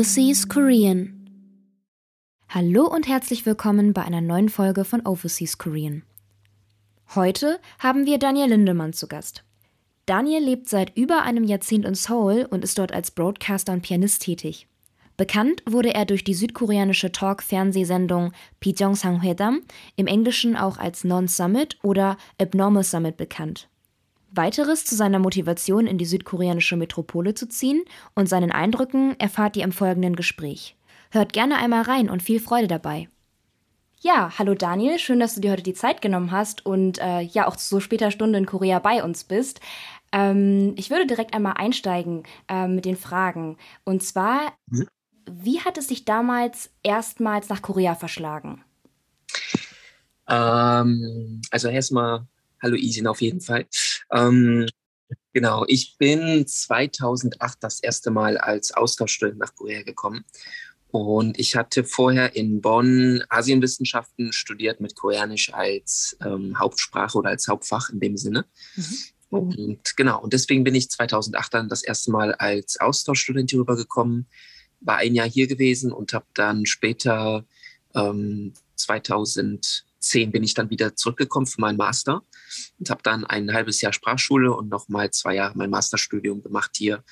Overseas Korean. Hallo und herzlich willkommen bei einer neuen Folge von Overseas Korean. Heute haben wir Daniel Lindemann zu Gast. Daniel lebt seit über einem Jahrzehnt in Seoul und ist dort als Broadcaster und Pianist tätig. Bekannt wurde er durch die südkoreanische Talk-Fernsehsendung Pijong Sang-Hwedam, im Englischen auch als Non-Summit oder Abnormal Summit bekannt. Weiteres zu seiner Motivation, in die südkoreanische Metropole zu ziehen und seinen Eindrücken erfahrt ihr im folgenden Gespräch. Hört gerne einmal rein und viel Freude dabei. Ja, hallo Daniel, schön, dass du dir heute die Zeit genommen hast und äh, ja auch zu so später Stunde in Korea bei uns bist. Ähm, ich würde direkt einmal einsteigen äh, mit den Fragen. Und zwar, mhm. wie hat es dich damals erstmals nach Korea verschlagen? Ähm, also erstmal, hallo Isin auf jeden Fall. Ähm, genau, ich bin 2008 das erste Mal als Austauschstudent nach Korea gekommen. Und ich hatte vorher in Bonn Asienwissenschaften studiert mit Koreanisch als ähm, Hauptsprache oder als Hauptfach in dem Sinne. Mhm. Und genau, und deswegen bin ich 2008 dann das erste Mal als Austauschstudent hier rübergekommen, war ein Jahr hier gewesen und habe dann später ähm, 2000 zehn bin ich dann wieder zurückgekommen für meinen Master und habe dann ein halbes Jahr Sprachschule und nochmal zwei Jahre mein Masterstudium gemacht hier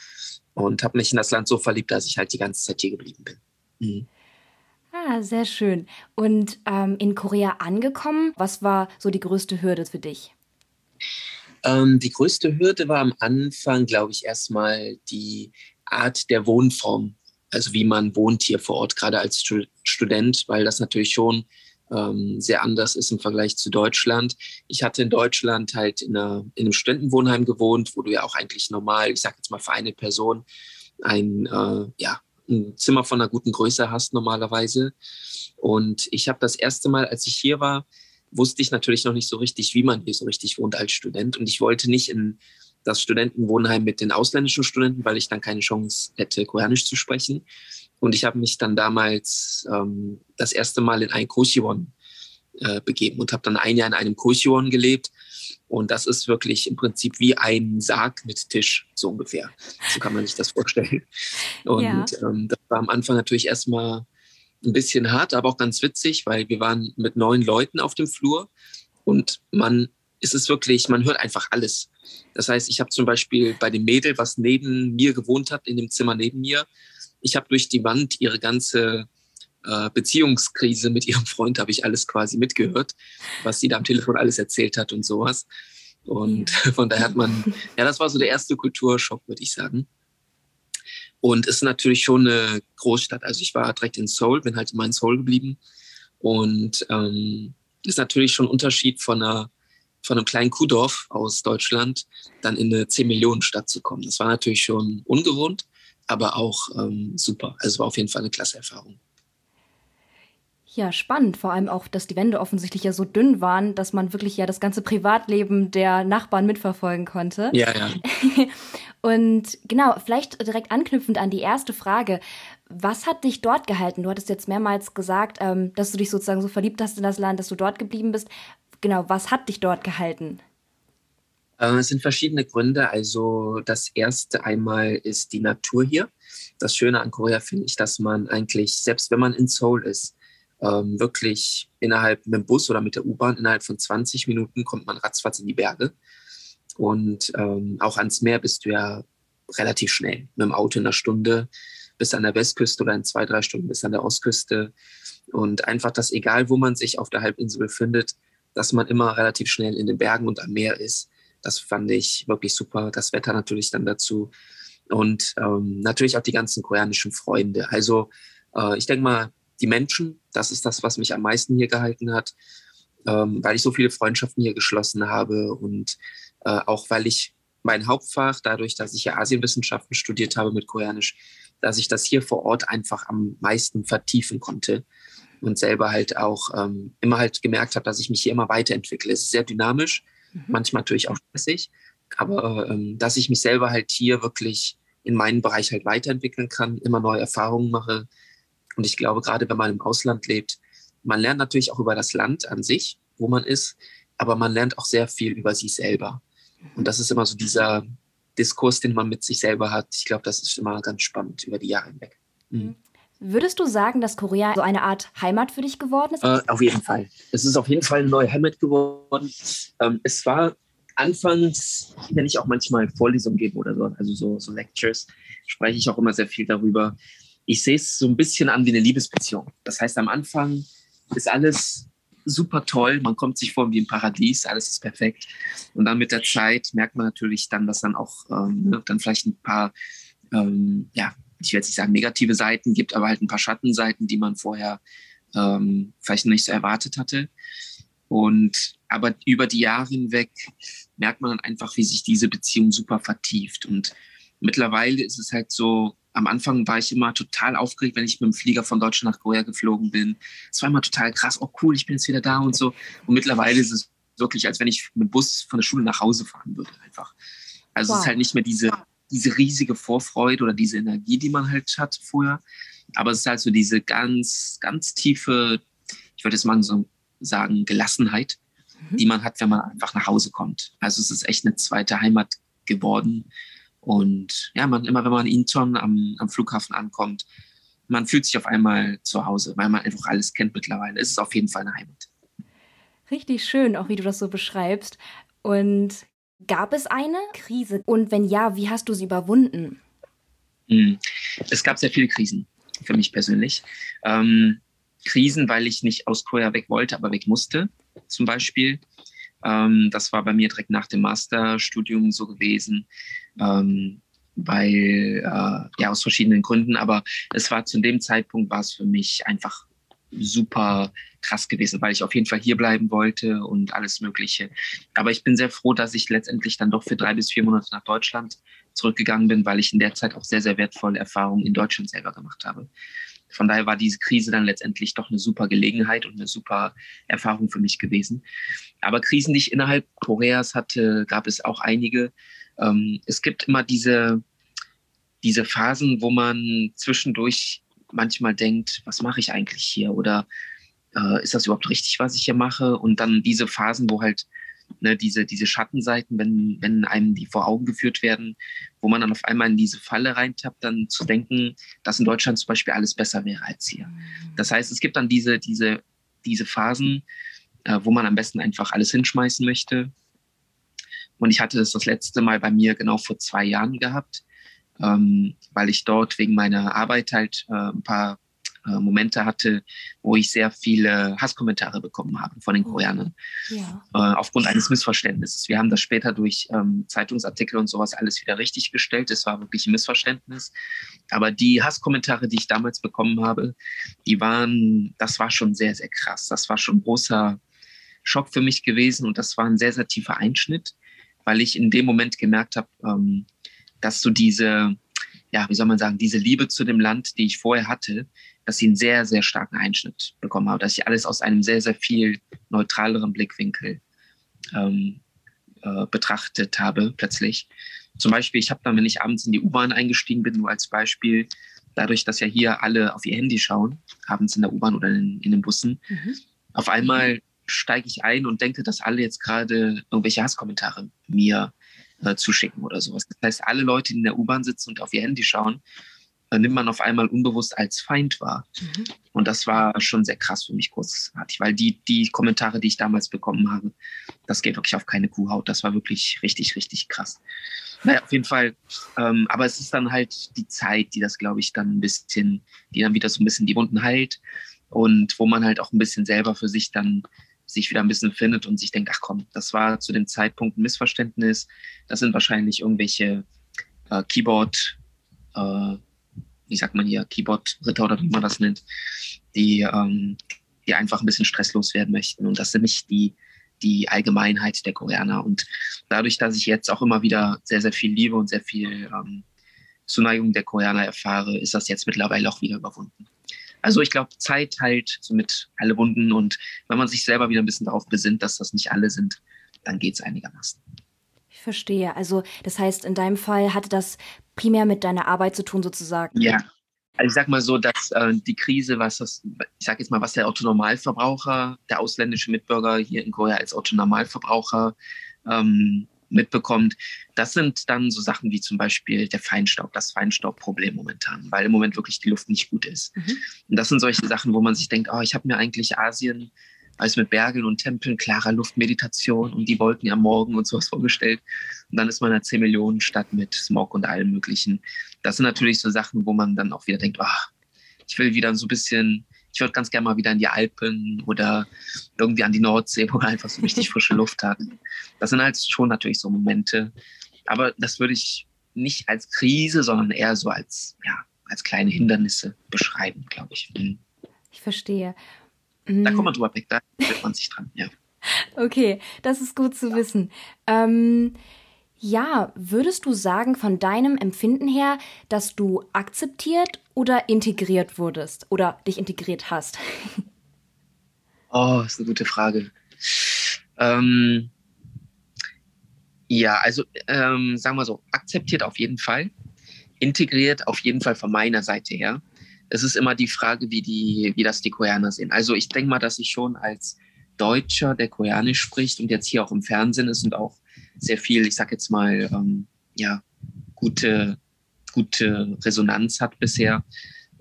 und habe mich in das Land so verliebt, dass ich halt die ganze Zeit hier geblieben bin. Mhm. Ah, sehr schön. Und ähm, in Korea angekommen, was war so die größte Hürde für dich? Ähm, die größte Hürde war am Anfang, glaube ich, erstmal die Art der Wohnform. Also wie man wohnt hier vor Ort, gerade als Student, weil das natürlich schon ähm, sehr anders ist im Vergleich zu Deutschland. Ich hatte in Deutschland halt in, einer, in einem Studentenwohnheim gewohnt, wo du ja auch eigentlich normal, ich sage jetzt mal für eine Person, ein, äh, ja, ein Zimmer von einer guten Größe hast normalerweise. Und ich habe das erste Mal, als ich hier war, wusste ich natürlich noch nicht so richtig, wie man hier so richtig wohnt als Student. Und ich wollte nicht in das Studentenwohnheim mit den ausländischen Studenten, weil ich dann keine Chance hätte, Koreanisch zu sprechen. Und ich habe mich dann damals ähm, das erste Mal in ein Koshiwon äh, begeben und habe dann ein Jahr in einem Koshiwon gelebt. Und das ist wirklich im Prinzip wie ein Sarg mit Tisch, so ungefähr. So kann man sich das vorstellen. Und ja. ähm, das war am Anfang natürlich erstmal ein bisschen hart, aber auch ganz witzig, weil wir waren mit neun Leuten auf dem Flur und man ist es wirklich, man hört einfach alles. Das heißt, ich habe zum Beispiel bei dem Mädel, was neben mir gewohnt hat, in dem Zimmer neben mir, ich habe durch die Wand ihre ganze äh, Beziehungskrise mit ihrem Freund, habe ich alles quasi mitgehört, was sie da am Telefon alles erzählt hat und sowas. Und ja. von daher hat man, ja, das war so der erste Kulturschock, würde ich sagen. Und es ist natürlich schon eine Großstadt. Also ich war direkt in Seoul, bin halt in meinem Seoul geblieben. Und ähm, ist natürlich schon ein Unterschied von einer von einem kleinen Kuhdorf aus Deutschland dann in eine 10-Millionen-Stadt zu kommen. Das war natürlich schon ungewohnt aber auch ähm, super. Also war auf jeden Fall eine klasse Erfahrung. Ja, spannend. Vor allem auch, dass die Wände offensichtlich ja so dünn waren, dass man wirklich ja das ganze Privatleben der Nachbarn mitverfolgen konnte. Ja, ja. Und genau, vielleicht direkt anknüpfend an die erste Frage. Was hat dich dort gehalten? Du hattest jetzt mehrmals gesagt, ähm, dass du dich sozusagen so verliebt hast in das Land, dass du dort geblieben bist. Genau, was hat dich dort gehalten? Äh, es sind verschiedene Gründe. Also das erste einmal ist die Natur hier. Das Schöne an Korea finde ich, dass man eigentlich, selbst wenn man in Seoul ist, ähm, wirklich innerhalb mit dem Bus oder mit der U-Bahn innerhalb von 20 Minuten kommt man ratzfatz in die Berge. Und ähm, auch ans Meer bist du ja relativ schnell. Mit dem Auto in einer Stunde bis an der Westküste oder in zwei, drei Stunden bis an der Ostküste. Und einfach, dass egal wo man sich auf der Halbinsel befindet, dass man immer relativ schnell in den Bergen und am Meer ist. Das fand ich wirklich super. Das Wetter natürlich dann dazu. Und ähm, natürlich auch die ganzen koreanischen Freunde. Also äh, ich denke mal, die Menschen, das ist das, was mich am meisten hier gehalten hat, ähm, weil ich so viele Freundschaften hier geschlossen habe und äh, auch weil ich mein Hauptfach, dadurch, dass ich ja Asienwissenschaften studiert habe mit Koreanisch, dass ich das hier vor Ort einfach am meisten vertiefen konnte und selber halt auch ähm, immer halt gemerkt habe, dass ich mich hier immer weiterentwickle. Es ist sehr dynamisch Mhm. Manchmal natürlich auch stressig, aber ähm, dass ich mich selber halt hier wirklich in meinem Bereich halt weiterentwickeln kann, immer neue Erfahrungen mache. Und ich glaube, gerade wenn man im Ausland lebt, man lernt natürlich auch über das Land an sich, wo man ist, aber man lernt auch sehr viel über sich selber. Und das ist immer so dieser Diskurs, den man mit sich selber hat. Ich glaube, das ist immer ganz spannend über die Jahre hinweg. Mhm. Würdest du sagen, dass Korea so eine Art Heimat für dich geworden ist? Äh, auf jeden Fall. Es ist auf jeden Fall eine neue Heimat geworden. Ähm, es war anfangs, wenn ich auch manchmal Vorlesungen gebe oder so, also so, so Lectures, spreche ich auch immer sehr viel darüber. Ich sehe es so ein bisschen an wie eine Liebesbeziehung. Das heißt, am Anfang ist alles super toll, man kommt sich vor wie im Paradies, alles ist perfekt. Und dann mit der Zeit merkt man natürlich dann, dass dann auch ähm, ne, dann vielleicht ein paar ähm, ja, ich will jetzt nicht sagen negative Seiten gibt, aber halt ein paar Schattenseiten, die man vorher ähm, vielleicht nicht so erwartet hatte. Und aber über die Jahre hinweg merkt man dann einfach, wie sich diese Beziehung super vertieft. Und mittlerweile ist es halt so, am Anfang war ich immer total aufgeregt, wenn ich mit dem Flieger von Deutschland nach Korea geflogen bin. Es war immer total krass, oh cool, ich bin jetzt wieder da und so. Und mittlerweile ist es wirklich, als wenn ich mit dem Bus von der Schule nach Hause fahren würde, einfach. Also wow. es ist halt nicht mehr diese diese riesige Vorfreude oder diese Energie, die man halt hat vorher. Aber es ist halt so diese ganz, ganz tiefe, ich würde jetzt mal so sagen, Gelassenheit, mhm. die man hat, wenn man einfach nach Hause kommt. Also es ist echt eine zweite Heimat geworden. Und ja, man, immer wenn man in Incheon am, am Flughafen ankommt, man fühlt sich auf einmal zu Hause, weil man einfach alles kennt mittlerweile. Es ist auf jeden Fall eine Heimat. Richtig schön, auch wie du das so beschreibst. Und Gab es eine Krise? Und wenn ja, wie hast du sie überwunden? Hm. Es gab sehr viele Krisen für mich persönlich. Ähm, Krisen, weil ich nicht aus Korea weg wollte, aber weg musste, zum Beispiel. Ähm, das war bei mir direkt nach dem Masterstudium so gewesen, ähm, weil, äh, ja, aus verschiedenen Gründen, aber es war zu dem Zeitpunkt, war es für mich einfach super krass gewesen, weil ich auf jeden Fall hier bleiben wollte und alles Mögliche. Aber ich bin sehr froh, dass ich letztendlich dann doch für drei bis vier Monate nach Deutschland zurückgegangen bin, weil ich in der Zeit auch sehr, sehr wertvolle Erfahrungen in Deutschland selber gemacht habe. Von daher war diese Krise dann letztendlich doch eine super Gelegenheit und eine super Erfahrung für mich gewesen. Aber Krisen, die ich innerhalb Koreas hatte, gab es auch einige. Ähm, es gibt immer diese, diese Phasen, wo man zwischendurch manchmal denkt, was mache ich eigentlich hier? Oder äh, ist das überhaupt richtig, was ich hier mache? Und dann diese Phasen, wo halt ne, diese, diese Schattenseiten, wenn, wenn einem die vor Augen geführt werden, wo man dann auf einmal in diese Falle reintappt, dann zu denken, dass in Deutschland zum Beispiel alles besser wäre als hier. Mhm. Das heißt, es gibt dann diese, diese, diese Phasen, äh, wo man am besten einfach alles hinschmeißen möchte. Und ich hatte das das letzte Mal bei mir genau vor zwei Jahren gehabt ähm, weil ich dort wegen meiner Arbeit halt äh, ein paar äh, Momente hatte, wo ich sehr viele Hasskommentare bekommen habe von den oh. Koreanern. Ja. Äh, aufgrund eines Missverständnisses. Wir haben das später durch ähm, Zeitungsartikel und sowas alles wieder richtig gestellt. Es war wirklich ein Missverständnis. Aber die Hasskommentare, die ich damals bekommen habe, die waren, das war schon sehr, sehr krass. Das war schon ein großer Schock für mich gewesen und das war ein sehr, sehr tiefer Einschnitt, weil ich in dem Moment gemerkt habe, ähm, dass du diese, ja, wie soll man sagen, diese Liebe zu dem Land, die ich vorher hatte, dass sie einen sehr, sehr starken Einschnitt bekommen habe, dass ich alles aus einem sehr, sehr viel neutraleren Blickwinkel ähm, äh, betrachtet habe plötzlich. Zum Beispiel, ich habe dann, wenn ich abends in die U-Bahn eingestiegen bin, nur als Beispiel, dadurch, dass ja hier alle auf ihr Handy schauen, abends in der U-Bahn oder in, in den Bussen, mhm. auf einmal steige ich ein und denke, dass alle jetzt gerade irgendwelche Hasskommentare mir äh, zuschicken oder sowas. Das heißt, alle Leute, die in der U-Bahn sitzen und auf ihr Handy schauen, äh, nimmt man auf einmal unbewusst als Feind wahr. Mhm. Und das war schon sehr krass für mich kurzartig, weil die, die Kommentare, die ich damals bekommen habe, das geht wirklich auf keine Kuhhaut. Das war wirklich richtig, richtig krass. Naja, auf jeden Fall. Ähm, aber es ist dann halt die Zeit, die das, glaube ich, dann ein bisschen, die dann wieder so ein bisschen die Wunden heilt und wo man halt auch ein bisschen selber für sich dann sich wieder ein bisschen findet und sich denkt, ach komm, das war zu dem Zeitpunkt ein Missverständnis. Das sind wahrscheinlich irgendwelche äh, Keyboard, äh, wie sagt man hier, Keyboard-Ritter oder wie man das nennt, die, ähm, die einfach ein bisschen stresslos werden möchten. Und das sind nicht die, die Allgemeinheit der Koreaner. Und dadurch, dass ich jetzt auch immer wieder sehr, sehr viel Liebe und sehr viel ähm, Zuneigung der Koreaner erfahre, ist das jetzt mittlerweile auch wieder überwunden. Also ich glaube, Zeit halt somit alle Wunden und wenn man sich selber wieder ein bisschen darauf besinnt, dass das nicht alle sind, dann geht es einigermaßen. Ich verstehe. Also das heißt, in deinem Fall hatte das primär mit deiner Arbeit zu tun sozusagen. Ja. Also ich sag mal so, dass äh, die Krise, was das, ich sag jetzt mal, was der Autonormalverbraucher, der ausländische Mitbürger hier in Korea als Autonormalverbraucher ähm, mitbekommt. Das sind dann so Sachen wie zum Beispiel der Feinstaub, das Feinstaubproblem momentan, weil im Moment wirklich die Luft nicht gut ist. Mhm. Und das sind solche Sachen, wo man sich denkt, oh, ich habe mir eigentlich Asien alles mit Bergen und Tempeln, klarer Luft, Meditation und die Wolken am Morgen und sowas vorgestellt. Und dann ist man in einer 10 Millionen Stadt mit Smog und allem Möglichen. Das sind natürlich so Sachen, wo man dann auch wieder denkt, oh, ich will wieder so ein bisschen ich würde ganz gerne mal wieder in die Alpen oder irgendwie an die Nordsee, wo man einfach so richtig frische Luft hat. Das sind halt schon natürlich so Momente. Aber das würde ich nicht als Krise, sondern eher so als, ja, als kleine Hindernisse beschreiben, glaube ich. Mhm. Ich verstehe. Da kommt man drüber weg, da wird man sich dran, ja. Okay, das ist gut zu wissen. Ähm, ja, würdest du sagen von deinem Empfinden her, dass du akzeptiert oder integriert wurdest oder dich integriert hast? Oh, ist eine gute Frage. Ähm, ja, also ähm, sagen wir so, akzeptiert auf jeden Fall, integriert auf jeden Fall von meiner Seite her. Es ist immer die Frage, wie, die, wie das die Koreaner sehen. Also ich denke mal, dass ich schon als Deutscher, der Koreanisch spricht und jetzt hier auch im Fernsehen ist und auch sehr viel, ich sag jetzt mal, ähm, ja, gute, gute Resonanz hat bisher,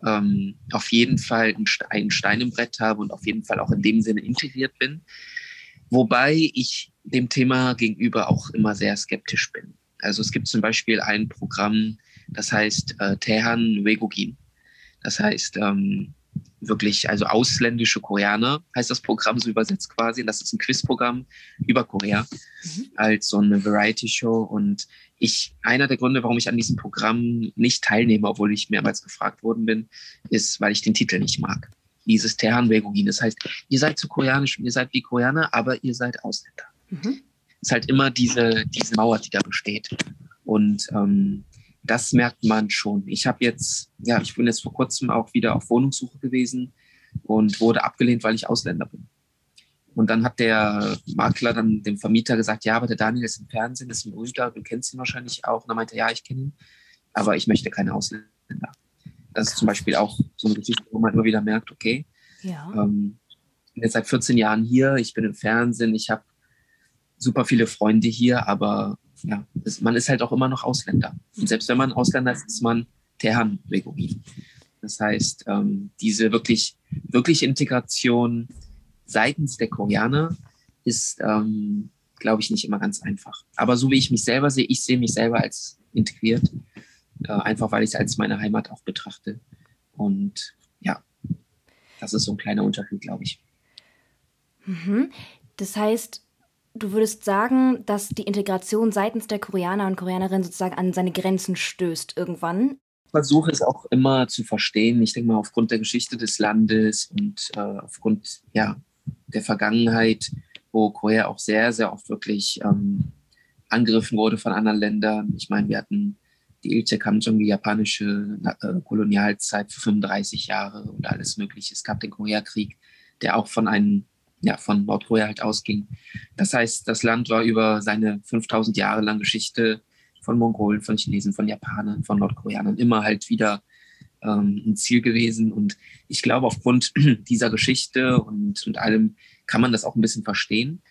ähm, auf jeden Fall ein Stein im Brett habe und auf jeden Fall auch in dem Sinne integriert bin. Wobei ich dem Thema gegenüber auch immer sehr skeptisch bin. Also es gibt zum Beispiel ein Programm, das heißt äh, Tehan Wegogin. Das heißt, ähm, wirklich, also ausländische Koreaner heißt das Programm so übersetzt quasi. Und das ist ein Quizprogramm über Korea mhm. als so eine Variety-Show. Und ich, einer der Gründe, warum ich an diesem Programm nicht teilnehme, obwohl ich mehrmals gefragt worden bin, ist, weil ich den Titel nicht mag. Dieses Tehan-Begogin. Das heißt, ihr seid zu koreanisch, ihr seid wie Koreaner, aber ihr seid Ausländer. Mhm. Es ist halt immer diese, diese Mauer, die da besteht. Und ähm, das merkt man schon. Ich habe jetzt, ja, ich bin jetzt vor kurzem auch wieder auf Wohnungssuche gewesen und wurde abgelehnt, weil ich Ausländer bin. Und dann hat der Makler dann dem Vermieter gesagt, ja, aber der Daniel ist im Fernsehen, ist ein berühmter, du kennst ihn wahrscheinlich auch. Und dann meinte er, ja, ich kenne ihn, aber ich möchte keine Ausländer. Das ist zum Beispiel auch so eine Geschichte, wo man immer wieder merkt, okay, ja. ähm, ich bin jetzt seit 14 Jahren hier, ich bin im Fernsehen, ich habe super viele Freunde hier, aber ja, das, man ist halt auch immer noch Ausländer. Und selbst wenn man Ausländer ist, ist man Tehan-Beguin. Das heißt, ähm, diese wirklich, wirklich Integration seitens der Koreaner ist, ähm, glaube ich, nicht immer ganz einfach. Aber so wie ich mich selber sehe, ich sehe mich selber als integriert, äh, einfach weil ich es als meine Heimat auch betrachte. Und ja, das ist so ein kleiner Unterschied, glaube ich. Mhm. Das heißt, du würdest sagen, dass die Integration seitens der Koreaner und Koreanerinnen sozusagen an seine Grenzen stößt irgendwann? Ich versuche es auch immer zu verstehen. Ich denke mal, aufgrund der Geschichte des Landes und äh, aufgrund ja, der Vergangenheit, wo Korea auch sehr, sehr oft wirklich ähm, angegriffen wurde von anderen Ländern. Ich meine, wir hatten die Ilche Kamjong, die japanische äh, Kolonialzeit für 35 Jahre und alles Mögliche. Es gab den Koreakrieg, der auch von einem ja, von Nordkorea halt ausging. Das heißt, das Land war über seine 5000 Jahre lange Geschichte von Mongolen, von Chinesen, von Japanern, von Nordkoreanern immer halt wieder ähm, ein Ziel gewesen. Und ich glaube, aufgrund dieser Geschichte und, und allem kann man das auch ein bisschen verstehen.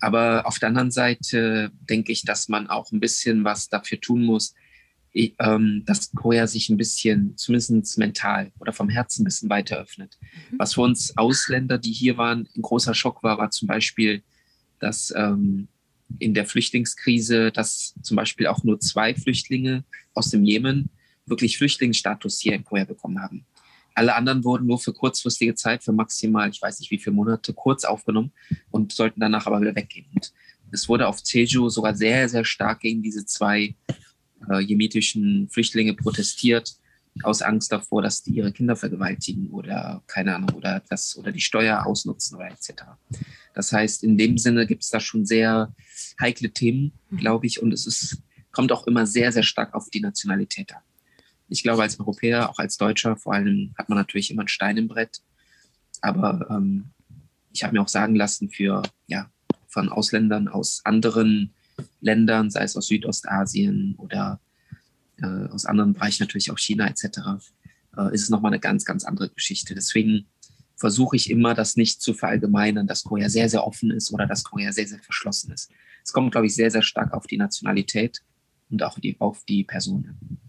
Aber auf der anderen Seite denke ich, dass man auch ein bisschen was dafür tun muss, ähm, dass Korea sich ein bisschen, zumindest mental oder vom Herzen ein bisschen weiter öffnet. Mhm. Was für uns Ausländer, die hier waren, ein großer Schock war, war zum Beispiel, dass ähm, in der Flüchtlingskrise, dass zum Beispiel auch nur zwei Flüchtlinge aus dem Jemen wirklich Flüchtlingsstatus hier in Korea bekommen haben. Alle anderen wurden nur für kurzfristige Zeit, für maximal, ich weiß nicht wie viele Monate, kurz aufgenommen und sollten danach aber wieder weggehen. Und es wurde auf Jeju sogar sehr, sehr stark gegen diese zwei äh, jemetischen Flüchtlinge protestiert aus Angst davor, dass die ihre Kinder vergewaltigen oder keine Ahnung oder das oder die Steuer ausnutzen oder etc. Das heißt, in dem Sinne gibt es da schon sehr heikle Themen, mhm. glaube ich, und es ist, kommt auch immer sehr, sehr stark auf die Nationalität an. Ich glaube, als Europäer, auch als Deutscher, vor allem hat man natürlich immer einen Stein im Brett. Aber ähm, ich habe mir auch sagen lassen, für ja, von Ausländern aus anderen Ländern, sei es aus Südostasien oder äh, aus anderen Bereichen, natürlich auch China etc., äh, ist es nochmal eine ganz, ganz andere Geschichte. Deswegen versuche ich immer, das nicht zu verallgemeinern, dass Korea sehr, sehr offen ist oder dass Korea sehr, sehr verschlossen ist. es kommt, glaube ich, sehr, sehr stark auf die Nationalität und auch die, auf die Person.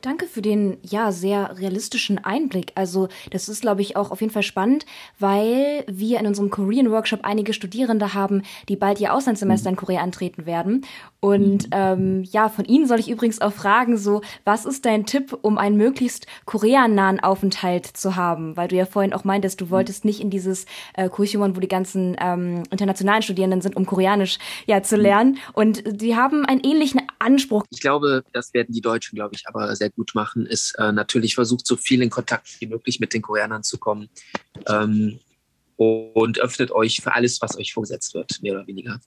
Danke für den ja sehr realistischen Einblick. Also das ist, glaube ich, auch auf jeden Fall spannend, weil wir in unserem Korean Workshop einige Studierende haben, die bald ihr Auslandssemester in Korea antreten werden. Und ähm, ja, von Ihnen soll ich übrigens auch fragen, so was ist dein Tipp, um einen möglichst koreanahen Aufenthalt zu haben? Weil du ja vorhin auch meintest, du wolltest nicht in dieses äh, Kursiumon, wo die ganzen ähm, internationalen Studierenden sind, um Koreanisch ja zu lernen. Und die haben einen ähnlichen Anspruch. Ich glaube, das werden die Deutschen, glaube ich, aber sehr gut machen, ist äh, natürlich versucht, so viel in Kontakt wie möglich mit den Koreanern zu kommen. Ähm, und öffnet euch für alles, was euch vorgesetzt wird, mehr oder weniger.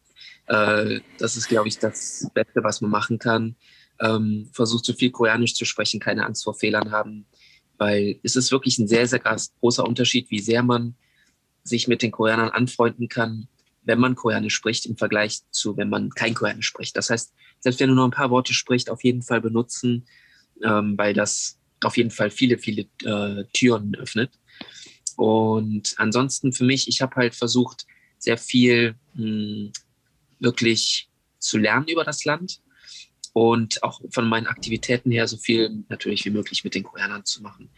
Äh, das ist, glaube ich, das Beste, was man machen kann. Ähm, versucht so viel Koreanisch zu sprechen, keine Angst vor Fehlern haben, weil es ist wirklich ein sehr, sehr großer Unterschied, wie sehr man sich mit den Koreanern anfreunden kann, wenn man Koreanisch spricht, im Vergleich zu, wenn man kein Koreanisch spricht. Das heißt, selbst wenn du nur ein paar Worte sprichst, auf jeden Fall benutzen, ähm, weil das auf jeden Fall viele, viele äh, Türen öffnet. Und ansonsten für mich, ich habe halt versucht, sehr viel mh, hm, wirklich zu lernen über das Land und auch von meinen Aktivitäten her so viel natürlich wie möglich mit den Koreanern zu machen.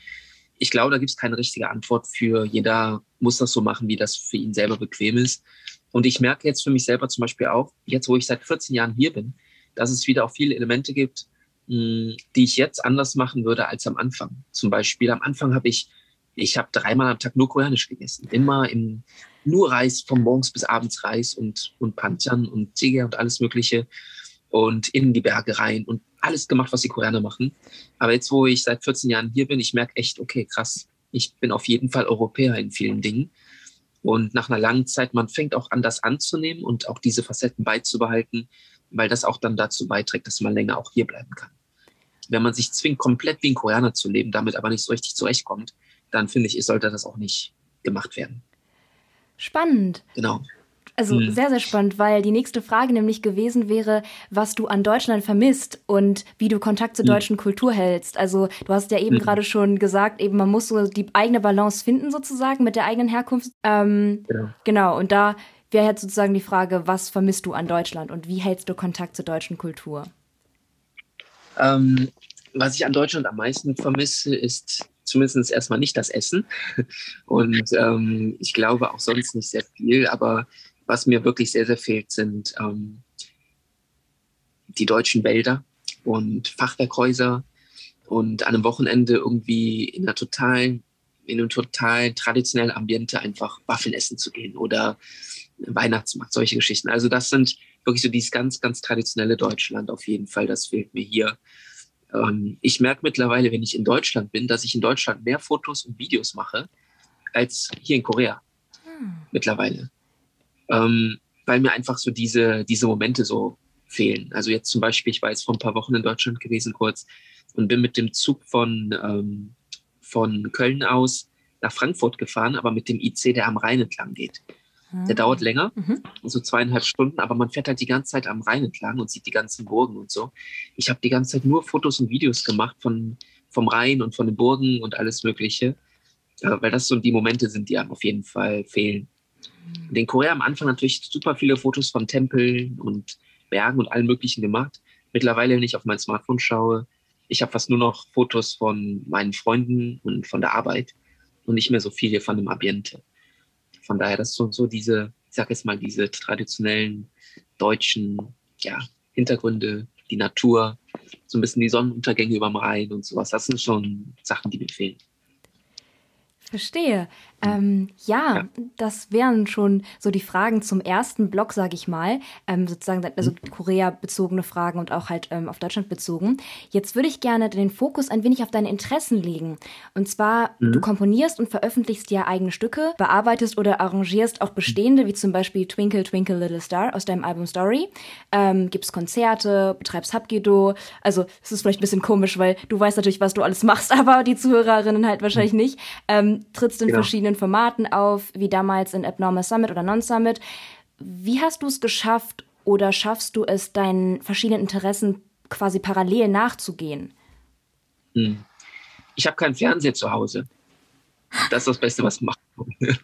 Ich glaube, da gibt es keine richtige Antwort für. Jeder muss das so machen, wie das für ihn selber bequem ist. Und ich merke jetzt für mich selber zum Beispiel auch, jetzt wo ich seit 14 Jahren hier bin, dass es wieder auch viele Elemente gibt, die ich jetzt anders machen würde als am Anfang. Zum Beispiel am Anfang habe ich, ich habe dreimal am Tag nur Koreanisch gegessen. Immer im, nur Reis, von morgens bis abends Reis und, und Panchan und Tige und alles Mögliche. Und in die Berge rein und alles gemacht, was die Koreaner machen. Aber jetzt, wo ich seit 14 Jahren hier bin, ich merke echt, okay, krass, ich bin auf jeden Fall Europäer in vielen Dingen. Und nach einer langen Zeit, man fängt auch an, das anzunehmen und auch diese Facetten beizubehalten, weil das auch dann dazu beiträgt, dass man länger auch hier bleiben kann wenn man sich zwingt, komplett wie ein Koreaner zu leben, damit aber nicht so richtig zurechtkommt, dann finde ich, sollte das auch nicht gemacht werden. Spannend. Genau. Also hm. sehr, sehr spannend, weil die nächste Frage nämlich gewesen wäre, was du an Deutschland vermisst und wie du Kontakt zur hm. deutschen Kultur hältst. Also du hast ja eben hm. gerade schon gesagt, eben man muss so die eigene Balance finden sozusagen mit der eigenen Herkunft. Ähm, genau. genau, und da wäre jetzt sozusagen die Frage, was vermisst du an Deutschland und wie hältst du Kontakt zur deutschen Kultur? Ähm, was ich an Deutschland am meisten vermisse, ist zumindest erstmal nicht das Essen. Und ähm, ich glaube auch sonst nicht sehr viel. Aber was mir wirklich sehr, sehr fehlt, sind ähm, die deutschen Wälder und Fachwerkhäuser und an einem Wochenende irgendwie in einer totalen, in einem total traditionellen Ambiente einfach Waffeln essen zu gehen oder Weihnachtsmarkt, solche Geschichten. Also das sind wirklich so dieses ganz, ganz traditionelle Deutschland auf jeden Fall. Das fehlt mir hier. Ähm, ich merke mittlerweile, wenn ich in Deutschland bin, dass ich in Deutschland mehr Fotos und Videos mache als hier in Korea. Hm. Mittlerweile. Ähm, weil mir einfach so diese, diese Momente so fehlen. Also jetzt zum Beispiel, ich war jetzt vor ein paar Wochen in Deutschland gewesen kurz und bin mit dem Zug von, ähm, von Köln aus nach Frankfurt gefahren, aber mit dem IC, der am Rhein entlang geht. Der dauert länger, mhm. so zweieinhalb Stunden, aber man fährt halt die ganze Zeit am Rhein entlang und sieht die ganzen Burgen und so. Ich habe die ganze Zeit nur Fotos und Videos gemacht von, vom Rhein und von den Burgen und alles Mögliche, weil das so die Momente sind, die einem auf jeden Fall fehlen. Mhm. In Korea am Anfang natürlich super viele Fotos von Tempeln und Bergen und allem Möglichen gemacht. Mittlerweile, wenn ich auf mein Smartphone schaue, ich habe fast nur noch Fotos von meinen Freunden und von der Arbeit und nicht mehr so viele von dem Ambiente. Von daher, das sind so diese, ich sag jetzt mal, diese traditionellen deutschen ja, Hintergründe, die Natur, so ein bisschen die Sonnenuntergänge über dem Rhein und sowas. Das sind schon Sachen, die mir fehlen. Verstehe. Ähm, ja, ja, das wären schon so die Fragen zum ersten Block, sage ich mal. Ähm, sozusagen, also mhm. Korea-bezogene Fragen und auch halt ähm, auf Deutschland bezogen. Jetzt würde ich gerne den Fokus ein wenig auf deine Interessen legen. Und zwar, mhm. du komponierst und veröffentlichst ja eigene Stücke, bearbeitest oder arrangierst auch bestehende, wie zum Beispiel Twinkle, Twinkle, Little Star aus deinem Album Story. Ähm, gibst Konzerte, betreibst Hapkido. Also, es ist vielleicht ein bisschen komisch, weil du weißt natürlich, was du alles machst, aber die Zuhörerinnen halt wahrscheinlich mhm. nicht. Ähm, trittst in genau. Verschiedenen Formaten auf, wie damals in Abnormal Summit oder Non-Summit. Wie hast du es geschafft oder schaffst du es, deinen verschiedenen Interessen quasi parallel nachzugehen? Hm. Ich habe keinen Fernseher zu Hause. Das ist das Beste, was man macht.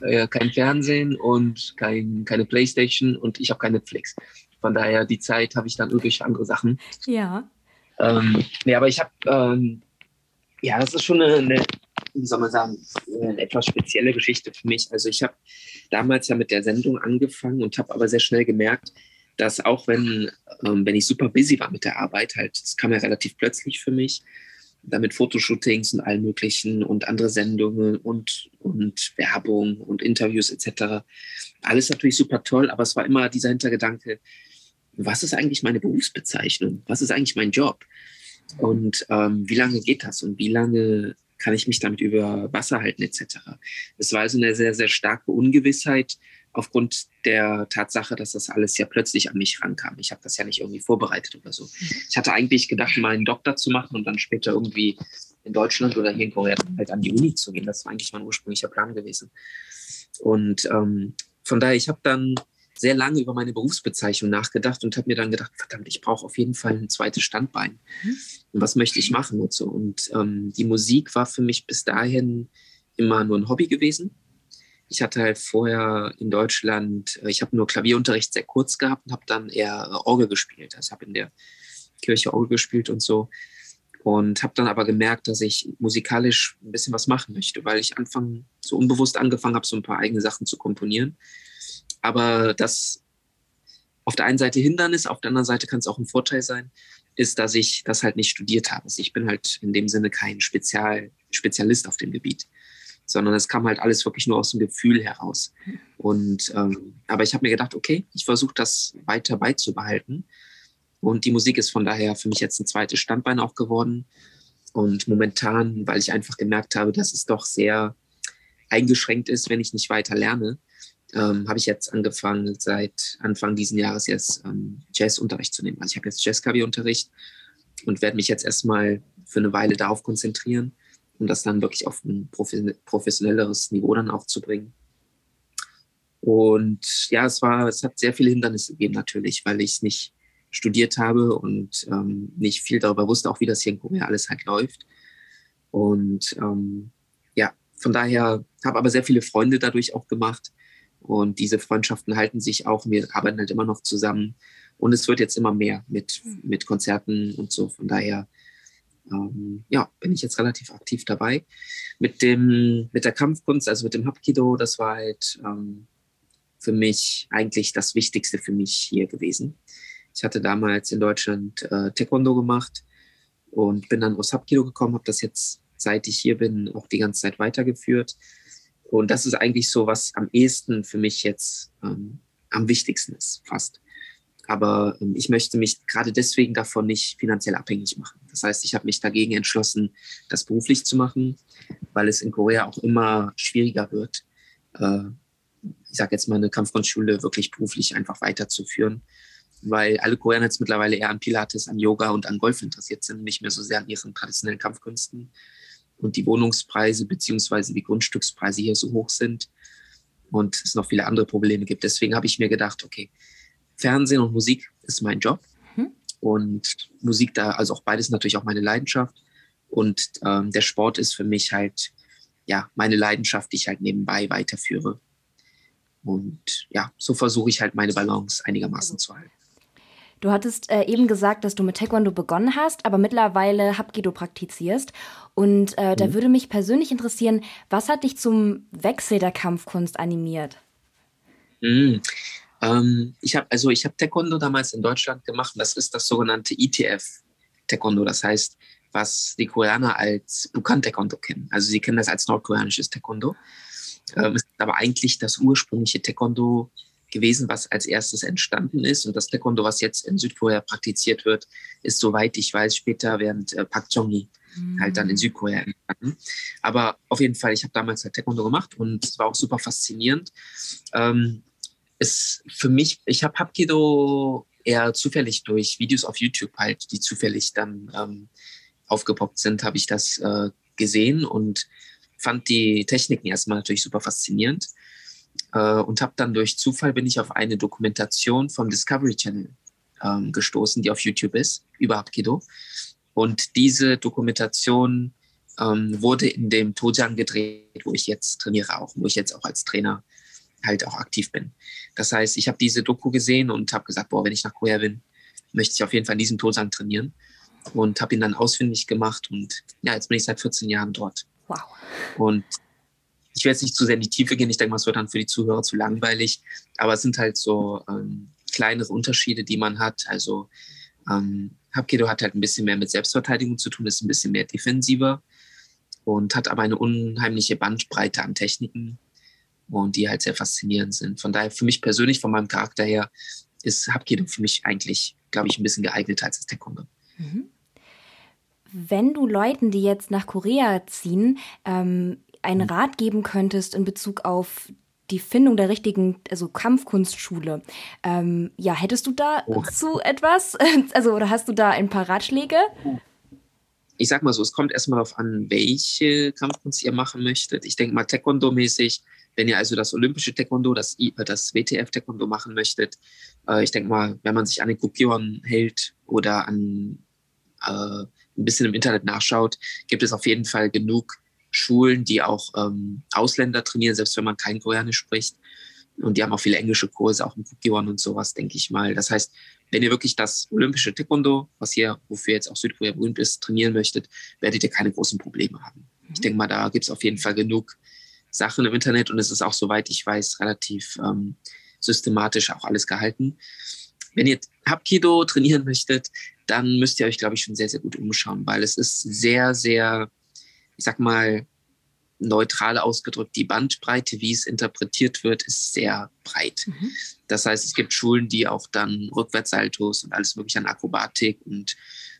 äh, kein Fernsehen und kein, keine Playstation und ich habe kein Netflix. Von daher, die Zeit habe ich dann durch andere Sachen. Ja. Ähm, nee, aber ich habe, ähm, ja, das ist schon eine, eine, wie soll man sagen, eine etwas spezielle Geschichte für mich. Also ich habe damals ja mit der Sendung angefangen und habe aber sehr schnell gemerkt, dass auch wenn, ähm, wenn ich super busy war mit der Arbeit, halt, das kam ja relativ plötzlich für mich, damit Fotoshootings und allen möglichen und andere Sendungen und, und Werbung und Interviews etc. Alles natürlich super toll, aber es war immer dieser Hintergedanke, was ist eigentlich meine Berufsbezeichnung? Was ist eigentlich mein Job? Und ähm, wie lange geht das? Und wie lange kann ich mich damit über Wasser halten etc. Es war also eine sehr, sehr starke Ungewissheit, aufgrund der Tatsache, dass das alles ja plötzlich an mich rankam. Ich habe das ja nicht irgendwie vorbereitet oder so. Mhm. Ich hatte eigentlich gedacht, mal einen Doktor zu machen und dann später irgendwie in Deutschland oder hier in Korea halt an die Uni zu gehen. Das war eigentlich mein ursprünglicher Plan gewesen. Und ähm, von daher, ich habe dann sehr lange über meine Berufsbezeichnung nachgedacht und habe mir dann gedacht, verdammt, ich brauche auf jeden Fall ein zweites Standbein. Mhm. Und was möchte ich machen und so. Und ähm, die Musik war für mich bis dahin immer nur ein Hobby gewesen ich hatte halt vorher in Deutschland, äh, ich habe nur Klavierunterricht sehr kurz gehabt und habe dann eher äh, Orgel gespielt. Also habe in der Kirche Orgel gespielt und so. Und habe dann aber gemerkt, dass ich musikalisch ein bisschen was machen möchte, weil ich Anfang so unbewusst angefangen habe, so ein paar eigene Sachen zu komponieren. Aber das auf der einen Seite Hindernis, auf der anderen Seite kann es auch ein Vorteil sein, ist, dass ich das halt nicht studiert habe. Also ich bin halt in dem Sinne kein Spezial, Spezialist auf dem Gebiet sondern es kam halt alles wirklich nur aus dem Gefühl heraus. Und ähm, aber ich habe mir gedacht, okay, ich versuche das weiter beizubehalten. Und die Musik ist von daher für mich jetzt ein zweites Standbein auch geworden. Und momentan, weil ich einfach gemerkt habe, dass es doch sehr eingeschränkt ist, wenn ich nicht weiter lerne, ähm, habe ich jetzt angefangen, seit Anfang diesen Jahres jetzt ähm, Jazzunterricht zu nehmen. Also ich habe jetzt Jazzklavierunterricht und werde mich jetzt erstmal für eine Weile darauf konzentrieren um das dann wirklich auf ein professionelleres Niveau dann auch zu bringen. Und ja, es war, es hat sehr viele Hindernisse gegeben natürlich, weil ich nicht studiert habe und ähm, nicht viel darüber wusste, auch wie das hier in Korea alles halt läuft. Und ähm, ja, von daher habe aber sehr viele Freunde dadurch auch gemacht. Und diese Freundschaften halten sich auch. Wir arbeiten halt immer noch zusammen. Und es wird jetzt immer mehr mit, mit Konzerten und so. Von daher ähm, ja, bin ich jetzt relativ aktiv dabei. Mit, dem, mit der Kampfkunst, also mit dem Hapkido, das war halt ähm, für mich eigentlich das Wichtigste für mich hier gewesen. Ich hatte damals in Deutschland äh, Taekwondo gemacht und bin dann aus Hapkido gekommen, habe das jetzt, seit ich hier bin, auch die ganze Zeit weitergeführt. Und das ist eigentlich so, was am ehesten für mich jetzt ähm, am wichtigsten ist, fast. Aber ähm, ich möchte mich gerade deswegen davon nicht finanziell abhängig machen. Das heißt, ich habe mich dagegen entschlossen, das beruflich zu machen, weil es in Korea auch immer schwieriger wird, äh, ich sage jetzt mal eine Kampfkunstschule wirklich beruflich einfach weiterzuführen, weil alle Koreaner jetzt mittlerweile eher an Pilates, an Yoga und an Golf interessiert sind, nicht mehr so sehr an ihren traditionellen Kampfkünsten. Und die Wohnungspreise beziehungsweise die Grundstückspreise hier so hoch sind und es noch viele andere Probleme gibt. Deswegen habe ich mir gedacht, okay, Fernsehen und Musik ist mein Job. Mhm. Und Musik da, also auch beides natürlich auch meine Leidenschaft. Und ähm, der Sport ist für mich halt, ja, meine Leidenschaft, die ich halt nebenbei weiterführe. Und ja, so versuche ich halt meine Balance einigermaßen zu halten. Du hattest äh, eben gesagt, dass du mit Taekwondo begonnen hast, aber mittlerweile Hapkido praktizierst. Und äh, mhm. da würde mich persönlich interessieren, was hat dich zum Wechsel der Kampfkunst animiert? Mhm. Ähm, ich habe also ich habe Taekwondo damals in Deutschland gemacht. Das ist das sogenannte ITF Taekwondo. Das heißt, was die Koreaner als Bukan Taekwondo kennen. Also sie kennen das als nordkoreanisches Taekwondo. Ähm, ist aber eigentlich das ursprüngliche Taekwondo gewesen, was als erstes entstanden ist. Und das Taekwondo, was jetzt in Südkorea praktiziert wird, ist, soweit ich weiß, später während äh, Pak Jong-gi mhm. halt dann in Südkorea entstanden. Aber auf jeden Fall, ich habe damals halt Taekwondo gemacht und es war auch super faszinierend. Ähm, ist für mich, ich habe Hapkido eher zufällig durch Videos auf YouTube halt, die zufällig dann ähm, aufgepoppt sind, habe ich das äh, gesehen und fand die Techniken erstmal natürlich super faszinierend äh, und habe dann durch Zufall bin ich auf eine Dokumentation vom Discovery Channel ähm, gestoßen, die auf YouTube ist, über Hapkido. Und diese Dokumentation ähm, wurde in dem Tojang gedreht, wo ich jetzt trainiere auch, wo ich jetzt auch als Trainer halt auch aktiv bin. Das heißt, ich habe diese Doku gesehen und habe gesagt, boah, wenn ich nach Korea bin, möchte ich auf jeden Fall in diesem Tojang trainieren und habe ihn dann ausfindig gemacht und ja, jetzt bin ich seit 14 Jahren dort. Wow. Und ich werde jetzt nicht zu sehr in die Tiefe gehen. Ich denke mal, es wird dann für die Zuhörer zu langweilig. Aber es sind halt so ähm, kleinere Unterschiede, die man hat. Also ähm, Hapkido hat halt ein bisschen mehr mit Selbstverteidigung zu tun, ist ein bisschen mehr defensiver und hat aber eine unheimliche Bandbreite an Techniken und die halt sehr faszinierend sind. Von daher für mich persönlich, von meinem Charakter her, ist Hapkido für mich eigentlich, glaube ich, ein bisschen geeigneter als das Taekwondo. Mhm. Wenn du Leuten, die jetzt nach Korea ziehen, ähm, einen mhm. Rat geben könntest in Bezug auf die Findung der richtigen, also Kampfkunstschule. Ähm, ja, hättest du da oh. etwas? Also, oder hast du da ein paar Ratschläge? Ich sag mal so, es kommt erstmal darauf an, welche Kampfkunst ihr machen möchtet. Ich denke mal Taekwondo-mäßig, wenn ihr also das olympische Taekwondo, das, das WTF-Taekwondo machen möchtet, äh, ich denke mal, wenn man sich an den Kopion hält oder an äh, ein bisschen im Internet nachschaut, gibt es auf jeden Fall genug Schulen, die auch ähm, Ausländer trainieren, selbst wenn man kein Koreanisch spricht. Und die haben auch viele englische Kurse, auch im Fukiwon und sowas, denke ich mal. Das heißt, wenn ihr wirklich das olympische Taekwondo, was hier, wofür jetzt auch Südkorea berühmt ist, trainieren möchtet, werdet ihr keine großen Probleme haben. Ich denke mal, da gibt es auf jeden Fall genug Sachen im Internet und es ist auch, soweit ich weiß, relativ ähm, systematisch auch alles gehalten. Wenn ihr Hapkido trainieren möchtet, dann müsst ihr euch, glaube ich, schon sehr, sehr gut umschauen, weil es ist sehr, sehr ich sag mal, neutral ausgedrückt, die Bandbreite, wie es interpretiert wird, ist sehr breit. Mhm. Das heißt, es gibt Schulen, die auch dann Rückwärtssaltos und alles mögliche an Akrobatik und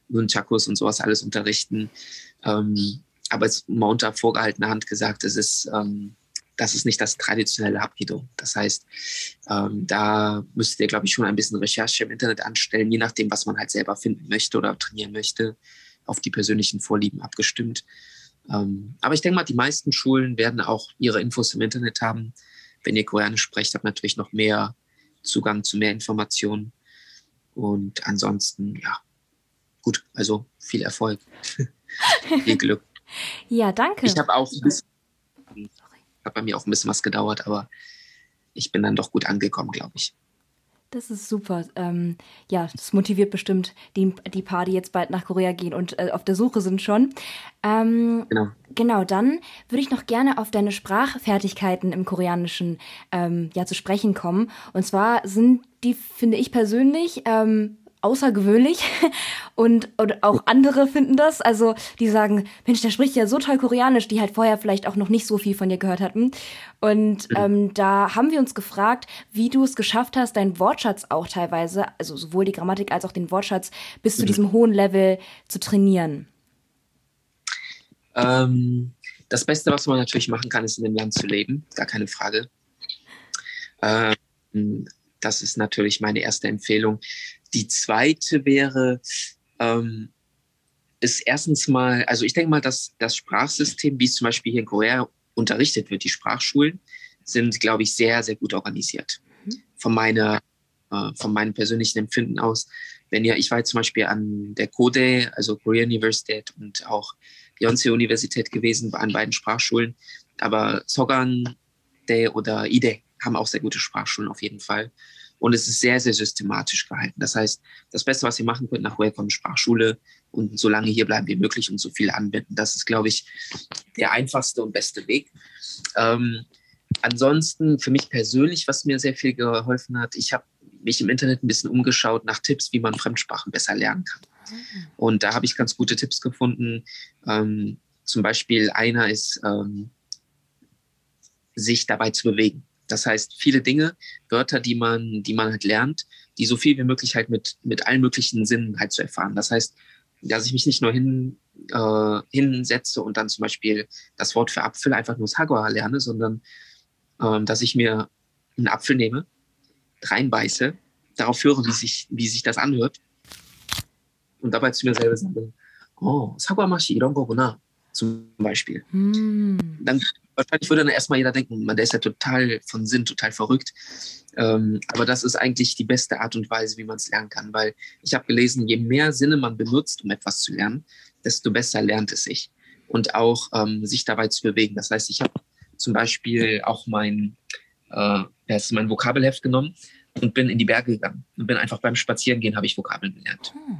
Nunchakus und sowas alles unterrichten. Ähm, aber es mal unter vorgehaltener Hand gesagt, es ist, ähm, das ist nicht das traditionelle Hapkido. Das heißt, ähm, da müsstet ihr, glaube ich, schon ein bisschen Recherche im Internet anstellen, je nachdem, was man halt selber finden möchte oder trainieren möchte, auf die persönlichen Vorlieben abgestimmt. Ähm, aber ich denke mal, die meisten Schulen werden auch ihre Infos im Internet haben. Wenn ihr Koreanisch sprecht, habt ihr natürlich noch mehr Zugang zu mehr Informationen. Und ansonsten, ja, gut, also viel Erfolg. viel Glück. Ja, danke. Ich habe auch ein bisschen, hat bei mir auch ein bisschen was gedauert, aber ich bin dann doch gut angekommen, glaube ich. Das ist super. Ähm, ja, das motiviert bestimmt die, die Paar, die jetzt bald nach Korea gehen und äh, auf der Suche sind schon. Ähm, genau. Genau, dann würde ich noch gerne auf deine Sprachfertigkeiten im Koreanischen ähm, ja zu sprechen kommen. Und zwar sind die, finde ich persönlich, ähm, außergewöhnlich und, und auch andere finden das. Also die sagen, Mensch, der spricht ja so toll Koreanisch, die halt vorher vielleicht auch noch nicht so viel von dir gehört hatten. Und mhm. ähm, da haben wir uns gefragt, wie du es geschafft hast, deinen Wortschatz auch teilweise, also sowohl die Grammatik als auch den Wortschatz, bis zu mhm. diesem hohen Level zu trainieren. Ähm, das Beste, was man natürlich machen kann, ist in dem Land zu leben, gar keine Frage. Ähm, das ist natürlich meine erste Empfehlung. Die zweite wäre, ähm, ist erstens mal, also ich denke mal, dass das Sprachsystem, wie es zum Beispiel hier in Korea unterrichtet wird, die Sprachschulen, sind, glaube ich, sehr, sehr gut organisiert. Mhm. Von meiner, äh, von meinem persönlichen Empfinden aus. Wenn ihr, ich war jetzt zum Beispiel an der Kode, also Korean University und auch Yonsei Universität gewesen, an beiden Sprachschulen. Aber Sogan Day oder Ide haben auch sehr gute Sprachschulen auf jeden Fall. Und es ist sehr, sehr systematisch gehalten. Das heißt, das Beste, was ihr machen könnt, nach Welcome Sprachschule und so lange hier bleiben wie möglich und so viel anwenden. Das ist, glaube ich, der einfachste und beste Weg. Ähm, ansonsten, für mich persönlich, was mir sehr viel geholfen hat, ich habe mich im Internet ein bisschen umgeschaut nach Tipps, wie man Fremdsprachen besser lernen kann. Und da habe ich ganz gute Tipps gefunden. Ähm, zum Beispiel einer ist, ähm, sich dabei zu bewegen. Das heißt, viele Dinge, Wörter, die man, die man halt lernt, die so viel wie möglich halt mit, mit allen möglichen Sinnen halt zu erfahren. Das heißt, dass ich mich nicht nur hin, äh, hinsetze und dann zum Beispiel das Wort für Apfel einfach nur Sagua lerne, sondern ähm, dass ich mir einen Apfel nehme, reinbeiße, darauf höre, wie sich, wie sich das anhört und dabei zu mir selber sage, oh, Sagua Mashi, Irongo Goguna zum Beispiel. Mm. Dann wahrscheinlich würde dann erstmal jeder denken, man, der ist ja total von Sinn, total verrückt. Ähm, aber das ist eigentlich die beste Art und Weise, wie man es lernen kann, weil ich habe gelesen, je mehr Sinne man benutzt, um etwas zu lernen, desto besser lernt es sich. und auch ähm, sich dabei zu bewegen. Das heißt, ich habe zum Beispiel auch mein, äh, mein Vokabelheft genommen und bin in die Berge gegangen und bin einfach beim Spazierengehen habe ich Vokabeln gelernt. Oh.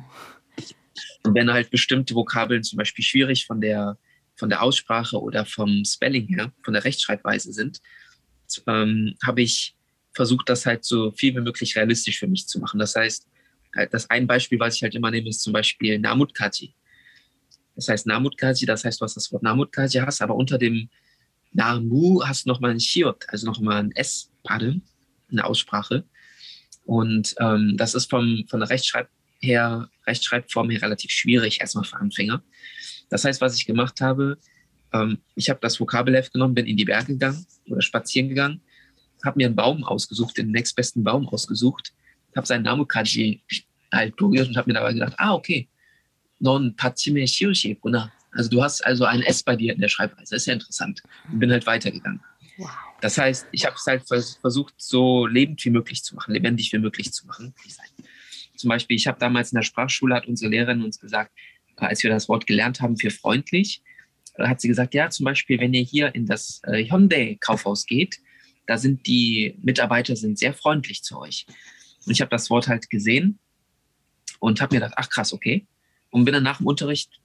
Und wenn halt bestimmte Vokabeln zum Beispiel schwierig von der, von der Aussprache oder vom Spelling her, von der Rechtschreibweise sind, ähm, habe ich versucht, das halt so viel wie möglich realistisch für mich zu machen. Das heißt, halt das ein Beispiel, was ich halt immer nehme, ist zum Beispiel Namutkati. Das heißt Namutkati, das heißt, du hast das Wort Namutkati hast, aber unter dem Namu hast du nochmal ein Shiot, also nochmal ein S-Paddel, eine Aussprache. Und ähm, das ist vom, von der Rechtschreib her, Rechtschreibform her relativ schwierig, erstmal für Anfänger. Das heißt, was ich gemacht habe, ähm, ich habe das Vokabelheft genommen, bin in die Berge gegangen oder spazieren gegangen, habe mir einen Baum ausgesucht, den nächstbesten Baum ausgesucht, habe seinen Namukaji halt berührt und habe mir dabei gedacht, ah, okay, non pachime shioshi, Also du hast also ein S bei dir in der Schreibweise. Das ist ja interessant. Und bin halt weitergegangen. Wow. Das heißt, ich habe es halt versucht, so lebend wie möglich zu machen, lebendig wie möglich zu machen. Zum Beispiel, ich habe damals in der Sprachschule, hat unsere Lehrerin uns gesagt, als wir das Wort gelernt haben für freundlich, äh, hat sie gesagt, ja, zum Beispiel, wenn ihr hier in das äh, Hyundai-Kaufhaus geht, da sind die Mitarbeiter sind sehr freundlich zu euch. Und ich habe das Wort halt gesehen und habe mir gedacht, ach krass, okay. Und bin dann nach dem Unterricht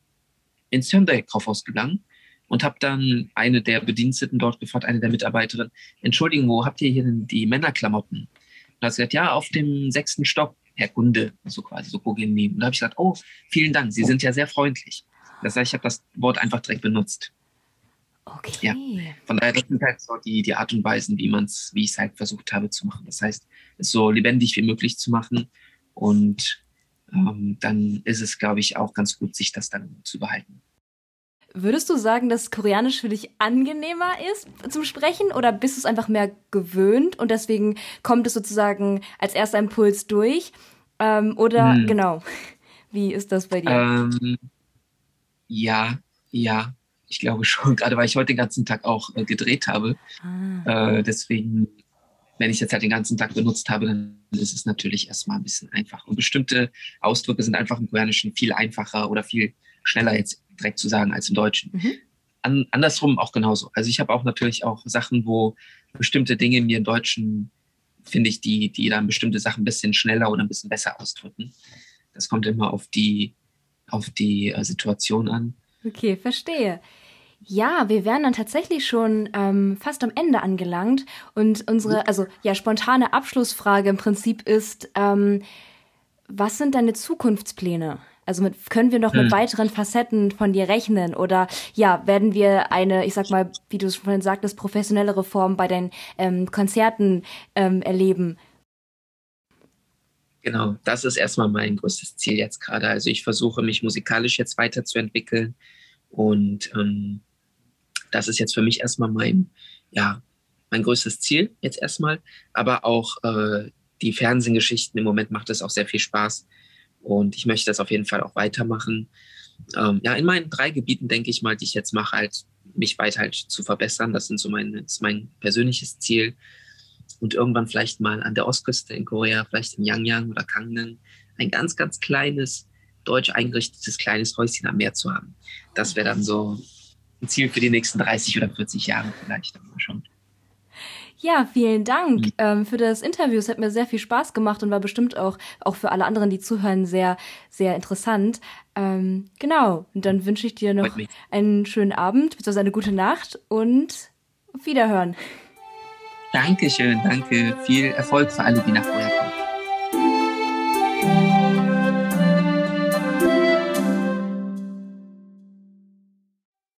ins Hyundai-Kaufhaus gegangen und habe dann eine der Bediensteten dort gefragt, eine der Mitarbeiterinnen, Entschuldigung, wo habt ihr hier denn die Männerklamotten? Und hat sie gesagt, ja, auf dem sechsten Stock, Herr Kunde, so quasi, so gucken nehmen. Und da habe ich gesagt, oh, vielen Dank, Sie sind ja sehr freundlich. Das heißt, ich habe das Wort einfach direkt benutzt. Okay. Ja. Von daher, das sind halt so die, die Art und Weisen, wie man es, wie ich es halt versucht habe zu machen. Das heißt, es so lebendig wie möglich zu machen. Und ähm, dann ist es, glaube ich, auch ganz gut, sich das dann zu behalten. Würdest du sagen, dass Koreanisch für dich angenehmer ist zum Sprechen oder bist du es einfach mehr gewöhnt und deswegen kommt es sozusagen als erster Impuls durch? Ähm, oder hm. genau, wie ist das bei dir? Ähm, ja, ja, ich glaube schon, gerade weil ich heute den ganzen Tag auch äh, gedreht habe. Ah. Äh, deswegen, wenn ich jetzt halt den ganzen Tag benutzt habe, dann ist es natürlich erstmal ein bisschen einfach. Und bestimmte Ausdrücke sind einfach im Koreanischen viel einfacher oder viel schneller jetzt direkt zu sagen als im Deutschen. Mhm. An, andersrum auch genauso. Also ich habe auch natürlich auch Sachen, wo bestimmte Dinge mir im Deutschen, finde ich, die, die dann bestimmte Sachen ein bisschen schneller oder ein bisschen besser ausdrücken. Das kommt immer auf die, auf die äh, Situation an. Okay, verstehe. Ja, wir wären dann tatsächlich schon ähm, fast am Ende angelangt. Und unsere, also ja, spontane Abschlussfrage im Prinzip ist, ähm, was sind deine Zukunftspläne? Also mit, können wir noch hm. mit weiteren Facetten von dir rechnen? Oder ja, werden wir eine, ich sag mal, wie du es vorhin sagtest, professionelle Reform bei deinen ähm, Konzerten ähm, erleben? Genau, das ist erstmal mein größtes Ziel jetzt gerade. Also ich versuche mich musikalisch jetzt weiterzuentwickeln und ähm, das ist jetzt für mich erstmal mein, ja, mein größtes Ziel jetzt erstmal. Aber auch äh, die Fernsehgeschichten im Moment macht es auch sehr viel Spaß. Und ich möchte das auf jeden Fall auch weitermachen. Ähm, ja, in meinen drei Gebieten denke ich mal, die ich jetzt mache, halt mich weiter halt zu verbessern. Das sind so mein, das ist mein persönliches Ziel. Und irgendwann vielleicht mal an der Ostküste in Korea, vielleicht in Yangyang oder Gangneung, ein ganz, ganz kleines, deutsch eingerichtetes kleines Häuschen am Meer zu haben. Das wäre dann so ein Ziel für die nächsten 30 oder 40 Jahre vielleicht. schon. Ja, vielen Dank mhm. ähm, für das Interview. Es hat mir sehr viel Spaß gemacht und war bestimmt auch, auch für alle anderen, die zuhören, sehr, sehr interessant. Ähm, genau. Und dann wünsche ich dir noch einen schönen Abend, beziehungsweise eine gute Nacht und auf Wiederhören. Dankeschön, danke. Viel Erfolg für alle, die nach vorher kommen.